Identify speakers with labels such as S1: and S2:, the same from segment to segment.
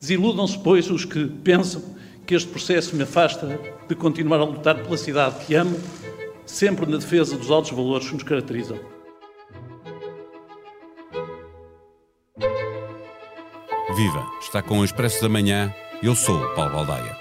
S1: Desiludam-se, pois, os que pensam que este processo me afasta de continuar a lutar pela cidade que amo, sempre na defesa dos altos valores que nos caracterizam.
S2: Viva! Está com o Expresso da Manhã. Eu sou Paulo Baldaia.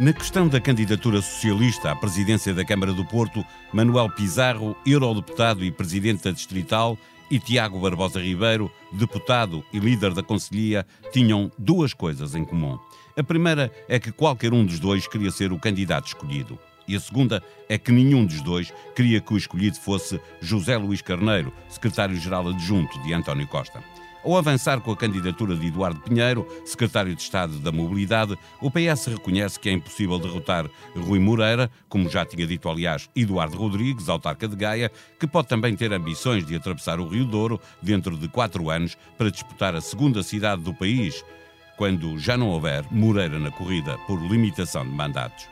S2: Na questão da candidatura socialista à presidência da Câmara do Porto, Manuel Pizarro, eurodeputado e presidente da Distrital, e Tiago Barbosa Ribeiro, deputado e líder da Conselhia, tinham duas coisas em comum. A primeira é que qualquer um dos dois queria ser o candidato escolhido. E a segunda é que nenhum dos dois queria que o escolhido fosse José Luís Carneiro, secretário-geral adjunto de António Costa. Ao avançar com a candidatura de Eduardo Pinheiro, secretário de Estado da Mobilidade, o PS reconhece que é impossível derrotar Rui Moreira, como já tinha dito, aliás, Eduardo Rodrigues, autarca de Gaia, que pode também ter ambições de atravessar o Rio Douro dentro de quatro anos para disputar a segunda cidade do país, quando já não houver Moreira na corrida por limitação de mandatos.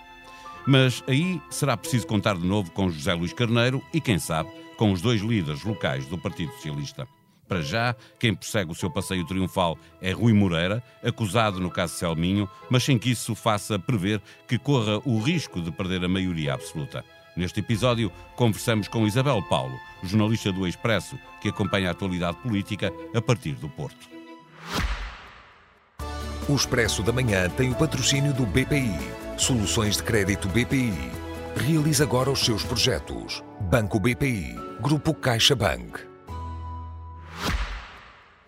S2: Mas aí será preciso contar de novo com José Luís Carneiro e, quem sabe, com os dois líderes locais do Partido Socialista. Para já, quem persegue o seu passeio triunfal é Rui Moreira, acusado no caso Selminho, mas sem que isso faça prever que corra o risco de perder a maioria absoluta. Neste episódio, conversamos com Isabel Paulo, jornalista do Expresso, que acompanha a atualidade política a partir do Porto.
S3: O Expresso da Manhã tem o patrocínio do BPI. Soluções de crédito BPI. Realize agora os seus projetos. Banco BPI. Grupo CaixaBank.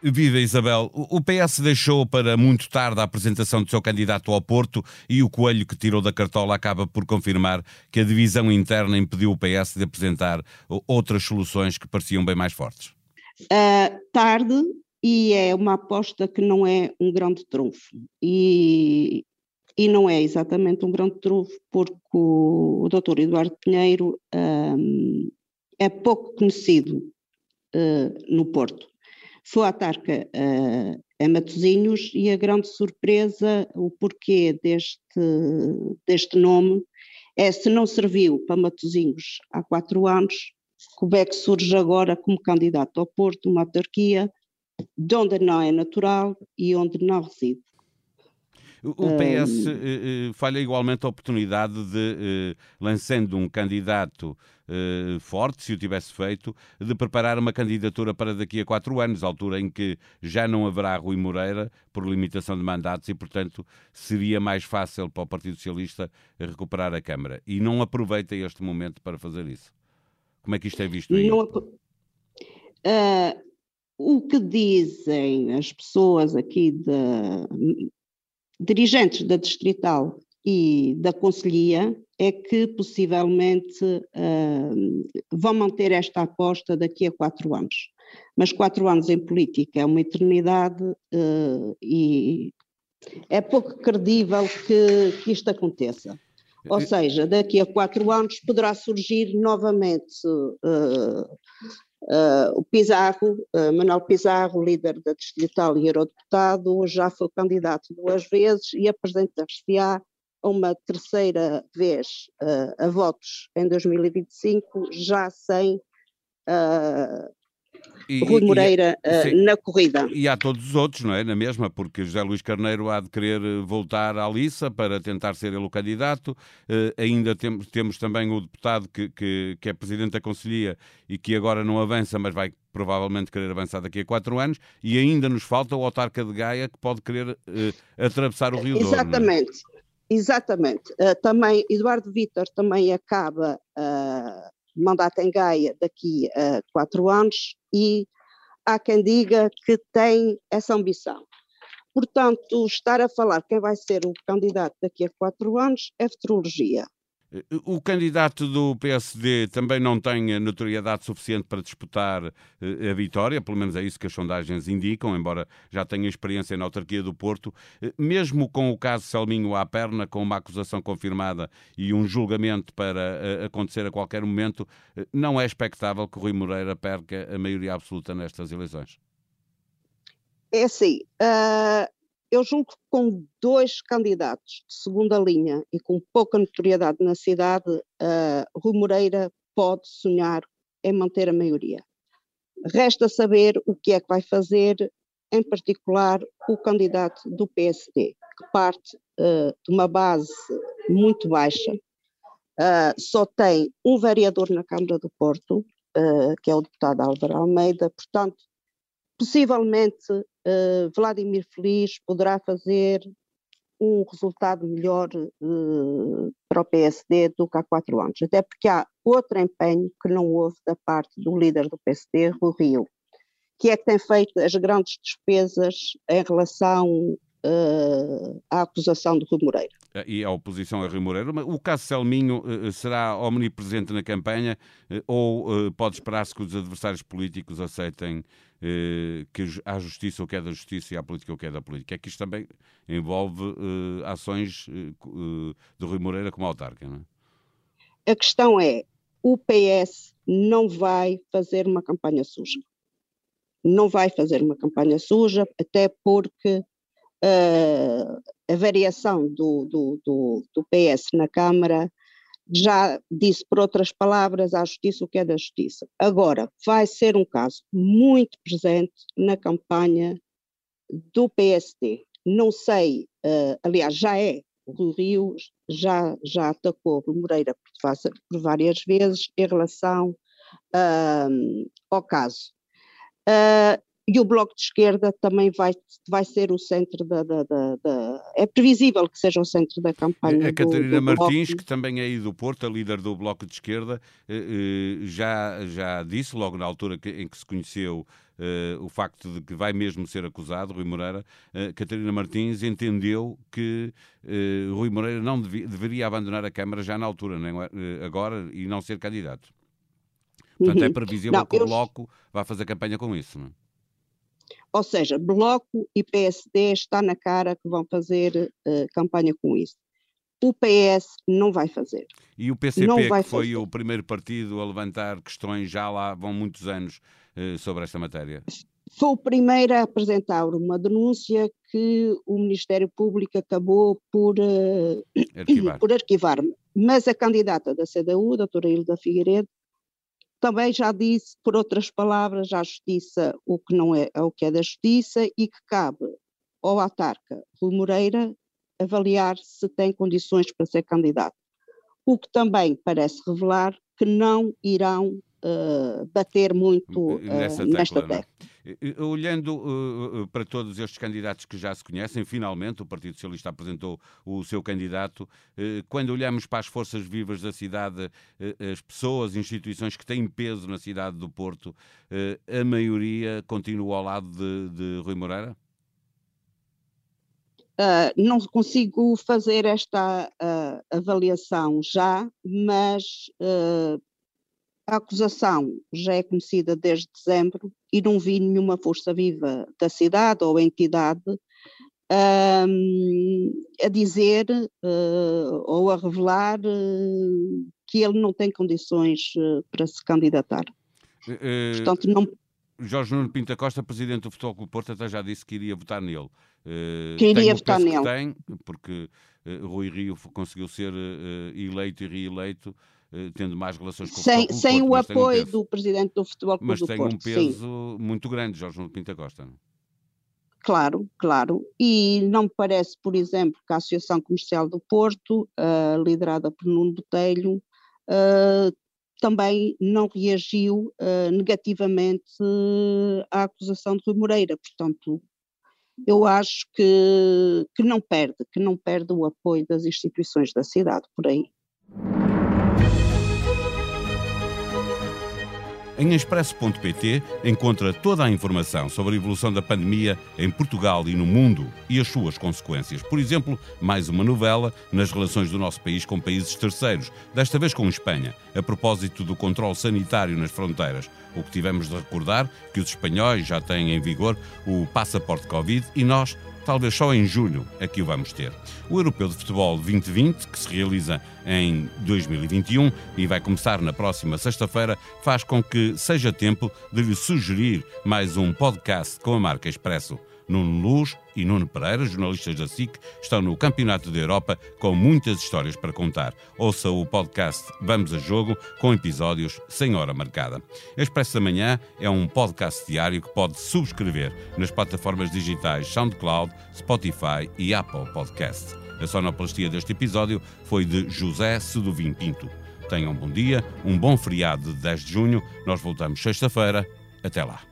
S2: Viva Isabel. O PS deixou para muito tarde a apresentação do seu candidato ao Porto e o coelho que tirou da cartola acaba por confirmar que a divisão interna impediu o PS de apresentar outras soluções que pareciam bem mais fortes.
S4: Uh, tarde, e é uma aposta que não é um grande trunfo. E, e não é exatamente um grande trunfo, porque o, Dr. Eduardo Pinheiro um, é pouco conhecido uh, no Porto foi a Tarca a Matosinhos e a grande surpresa, o porquê deste, deste nome, é se não serviu para Matosinhos há quatro anos, como é que surge agora como candidato ao Porto, uma autarquia, de onde não é natural e onde não reside.
S2: O PS uh, falha igualmente a oportunidade de, uh, lançando um candidato uh, forte, se o tivesse feito, de preparar uma candidatura para daqui a quatro anos, altura em que já não haverá Rui Moreira por limitação de mandatos e, portanto, seria mais fácil para o Partido Socialista recuperar a Câmara. E não aproveita este momento para fazer isso. Como é que isto é visto aí? Não,
S4: o que dizem as pessoas aqui da dirigentes da Distrital e da Conselhia é que possivelmente uh, vão manter esta aposta daqui a quatro anos. Mas quatro anos em política é uma eternidade uh, e é pouco credível que, que isto aconteça. Ou seja, daqui a quatro anos poderá surgir novamente uh, Uh, o Pizarro, uh, Manuel Pizarro, líder da Distrital e eurodeputado, já foi candidato duas vezes e apresentar-se-á uma terceira vez uh, a votos em 2025, já sem e, Rui Moreira e, uh, na corrida.
S2: E há todos os outros, não é? Na mesma, porque José Luís Carneiro há de querer eh, voltar à liça para tentar ser ele o candidato. Uh, ainda temos, temos também o deputado que, que, que é presidente da Conselhia e que agora não avança, mas vai provavelmente querer avançar daqui a quatro anos. E ainda nos falta o autarca de Gaia que pode querer uh, atravessar o Rio
S4: Douro. É? Exatamente. Exatamente. Uh, também Eduardo Vitor também acaba uh, mandato em Gaia daqui a quatro anos e há quem diga que tem essa ambição. Portanto, estar a falar quem vai ser o candidato daqui a quatro anos é futurologia.
S2: O candidato do PSD também não tem notoriedade suficiente para disputar eh, a vitória, pelo menos é isso que as sondagens indicam, embora já tenha experiência na autarquia do Porto. Eh, mesmo com o caso Selminho à perna, com uma acusação confirmada e um julgamento para eh, acontecer a qualquer momento, não é expectável que Rui Moreira perca a maioria absoluta nestas eleições?
S4: É assim, uh, eu que com dois candidatos de segunda linha e com pouca notoriedade na cidade, uh, Rui Moreira pode sonhar em manter a maioria. Resta saber o que é que vai fazer, em particular, o candidato do PSD, que parte uh, de uma base muito baixa, uh, só tem um vereador na Câmara do Porto, uh, que é o deputado Álvaro Almeida, portanto, possivelmente Vladimir Feliz poderá fazer um resultado melhor uh, para o PSD do que há quatro anos, até porque há outro empenho que não houve da parte do líder do PSD, o Rio, que é que tem feito as grandes despesas em relação uh, à acusação de Rui Moreira.
S2: E a oposição a Rui Moreira. O caso Selminho uh, será omnipresente na campanha ou pode esperar-se que os adversários políticos aceitem eh, que há justiça o que é da justiça e há política o que é da política. É que isto também envolve uh, ações uh, de Rui Moreira como autarca, não é?
S4: A questão é, o PS não vai fazer uma campanha suja. Não vai fazer uma campanha suja, até porque uh, a variação do, do, do, do PS na Câmara já disse por outras palavras à justiça o que é da justiça. Agora, vai ser um caso muito presente na campanha do PSD. Não sei, uh, aliás, já é. O Rio já, já atacou o Moreira por, várias vezes em relação uh, ao caso. Uh, e o Bloco de Esquerda também vai, vai ser o centro da, da, da, da, É previsível que seja o centro da campanha.
S2: A Catarina do, do Martins, Bloco. que também é aí do Porto, a líder do Bloco de Esquerda, eh, eh, já, já disse, logo na altura em que se conheceu Uh, o facto de que vai mesmo ser acusado, Rui Moreira, Catarina Martins entendeu que Rui Moreira não devia, deveria abandonar a Câmara já na altura, nem, agora, e não ser candidato. Portanto, é uhum. é previsível não, que o Bloco vá fazer campanha com isso. Não? É?
S4: Ou seja, Bloco e PSD está na cara que vão fazer uh, campanha com isso. O PS não vai fazer.
S2: E o PCP, não que foi fazer. o primeiro partido a levantar questões, já lá vão muitos anos, uh, sobre esta matéria?
S4: Foi o primeiro a apresentar uma denúncia que o Ministério Público acabou por, uh, arquivar. por arquivar. Mas a candidata da CDU, a doutora Hilda Figueiredo, também já disse, por outras palavras, à justiça o que não é, o que é da justiça e que cabe ao autarca Rui Moreira avaliar se tem condições para ser candidato. O que também parece revelar que não irão uh, bater muito uh, nesta é? tecla.
S2: Olhando uh, para todos estes candidatos que já se conhecem, finalmente o Partido Socialista apresentou o seu candidato. Uh, quando olhamos para as forças vivas da cidade, uh, as pessoas, instituições que têm peso na cidade do Porto, a maioria continua ao lado de, de Rui Moreira?
S4: Não consigo fazer esta avaliação já, mas a acusação já é conhecida desde dezembro e não vi nenhuma força viva da cidade ou entidade um, a dizer uh, ou a revelar uh, que ele não tem condições uh, para se candidatar.
S2: Portanto, não... Jorge Nuno Pinta Costa, presidente do Futebol Clube Porto, até já disse que iria votar nele.
S4: que iria votar nele.
S2: Tem, porque Rui Rio conseguiu ser eleito e reeleito tendo mais relações com
S4: sem,
S2: o Futebol
S4: Sem
S2: o
S4: apoio um do presidente do Futebol Clube
S2: mas
S4: do
S2: Porto.
S4: Mas
S2: tem um peso sim. muito grande, Jorge Nuno Pinta Costa. Não?
S4: Claro, claro. E não me parece, por exemplo, que a Associação Comercial do Porto, uh, liderada por Nuno Botelho, uh, também não reagiu uh, negativamente à acusação de Rui Moreira. Portanto, eu acho que, que não perde, que não perde o apoio das instituições da cidade por aí.
S2: Em expresso.pt encontra toda a informação sobre a evolução da pandemia em Portugal e no mundo e as suas consequências. Por exemplo, mais uma novela nas relações do nosso país com países terceiros, desta vez com Espanha, a propósito do controle sanitário nas fronteiras. O que tivemos de recordar que os espanhóis já têm em vigor o passaporte Covid e nós talvez só em julho é que o vamos ter. O Europeu de Futebol 2020, que se realiza em 2021 e vai começar na próxima sexta-feira, faz com que seja tempo de lhe sugerir mais um podcast com a marca Expresso. Nuno Luz e Nuno Pereira, jornalistas da SIC, estão no Campeonato da Europa com muitas histórias para contar. Ouça o podcast Vamos a Jogo com episódios sem hora marcada. Expresso da Manhã é um podcast diário que pode subscrever nas plataformas digitais SoundCloud, Spotify e Apple Podcast. A sonoplastia deste episódio foi de José Seduvim Pinto. Tenham um bom dia, um bom feriado de 10 de junho. Nós voltamos sexta-feira. Até lá.